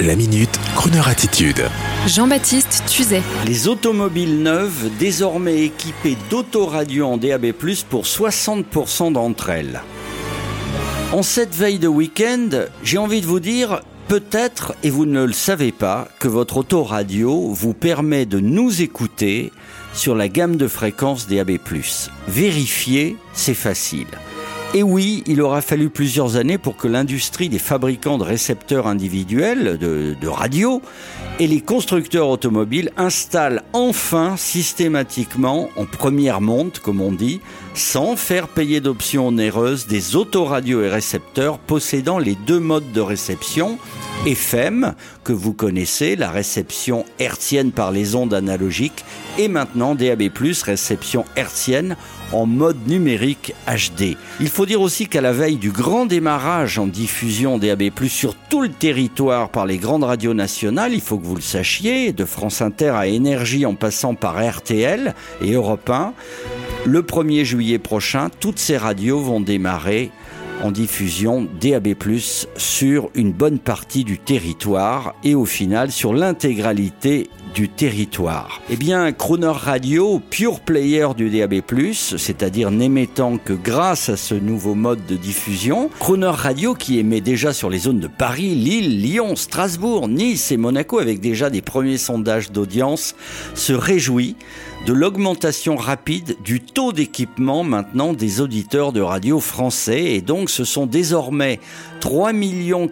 La minute, Kroneur attitude. Jean-Baptiste Tuzet. Les automobiles neuves désormais équipées d'autoradio en DAB+, pour 60% d'entre elles. En cette veille de week-end, j'ai envie de vous dire, peut-être, et vous ne le savez pas, que votre autoradio vous permet de nous écouter sur la gamme de fréquences DAB+. Vérifier, c'est facile. Et oui, il aura fallu plusieurs années pour que l'industrie des fabricants de récepteurs individuels de, de radio et les constructeurs automobiles installent enfin systématiquement en première monte, comme on dit, sans faire payer d'options onéreuses des autoradios et récepteurs possédant les deux modes de réception FM, que vous connaissez, la réception hertzienne par les ondes analogiques, et maintenant DAB+, réception hertzienne en mode numérique HD. Il faut dire aussi qu'à la veille du grand démarrage en diffusion DAB+, sur tout le territoire par les grandes radios nationales, il faut que vous le sachiez, de France Inter à Énergie en passant par RTL et Europe 1, le 1er juillet prochain, toutes ces radios vont démarrer en diffusion DAB+, sur une bonne partie du territoire et au final sur l'intégralité du territoire. Eh bien, Crooner Radio, pure player du DAB+, c'est-à-dire n'émettant que grâce à ce nouveau mode de diffusion, Crooner Radio qui émet déjà sur les zones de Paris, Lille, Lyon, Strasbourg, Nice et Monaco avec déjà des premiers sondages d'audience, se réjouit de l'augmentation rapide du taux d'équipement maintenant des auditeurs de radio français et donc ce sont désormais 3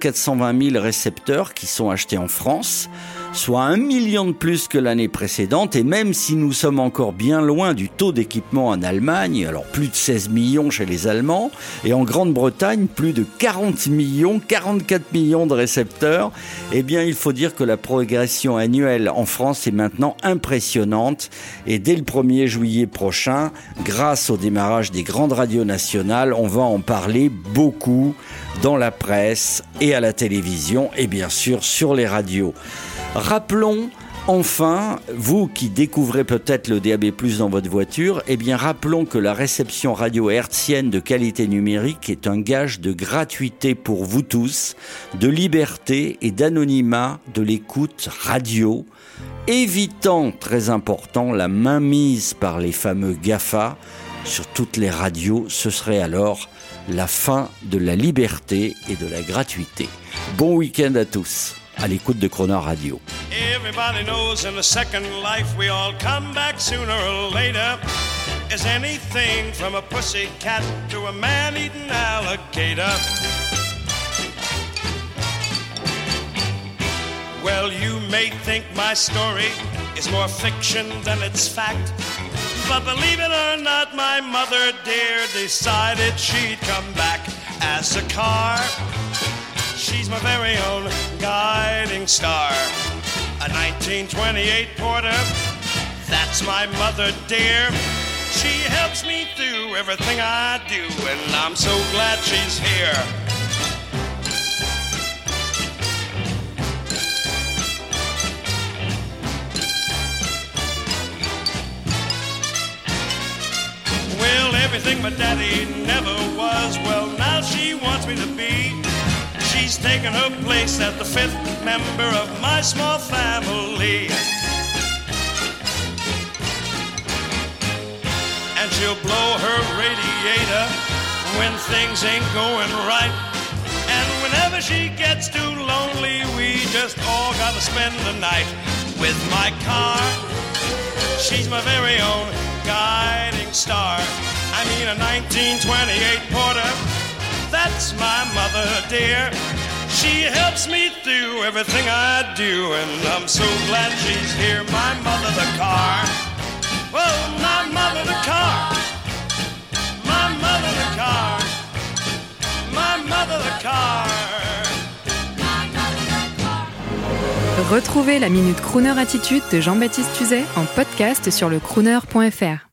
420 000 récepteurs qui sont achetés en France soit un million de plus que l'année précédente, et même si nous sommes encore bien loin du taux d'équipement en Allemagne, alors plus de 16 millions chez les Allemands, et en Grande-Bretagne, plus de 40 millions, 44 millions de récepteurs, eh bien il faut dire que la progression annuelle en France est maintenant impressionnante, et dès le 1er juillet prochain, grâce au démarrage des grandes radios nationales, on va en parler beaucoup dans la presse et à la télévision, et bien sûr sur les radios. Rappelons Enfin, vous qui découvrez peut-être le DAB+ dans votre voiture, eh bien rappelons que la réception radio hertzienne de qualité numérique est un gage de gratuité pour vous tous, de liberté et d'anonymat de l'écoute radio, évitant très important la mainmise par les fameux GAFA sur toutes les radios, ce serait alors la fin de la liberté et de la gratuité. Bon week-end à tous. À l'écoute de Chrono Radio. Everybody knows in the second life we all come back sooner or later. Is anything from a pussy cat to a man-eating alligator. Well, you may think my story is more fiction than it's fact. But believe it or not, my mother dear decided she'd come back as a car. She's my very own guiding star. A 1928 Porter, that's my mother dear. She helps me through everything I do, and I'm so glad she's here. Well, everything my daddy never was, well, now she wants me to be. She's taken her place as the fifth member of my small family. And she'll blow her radiator when things ain't going right. And whenever she gets too lonely, we just all gotta spend the night with my car. She's my very own guiding star. I mean a 1928 Porter that's my mother, dear. She helps me through everything I do, and I'm so glad she's here. My mother, the car. Oh, my mother, the car. My mother, the car. My mother, the car. Retrouvez la Minute Crooner Attitude de Jean-Baptiste Tuzet en podcast sur le crooner.fr.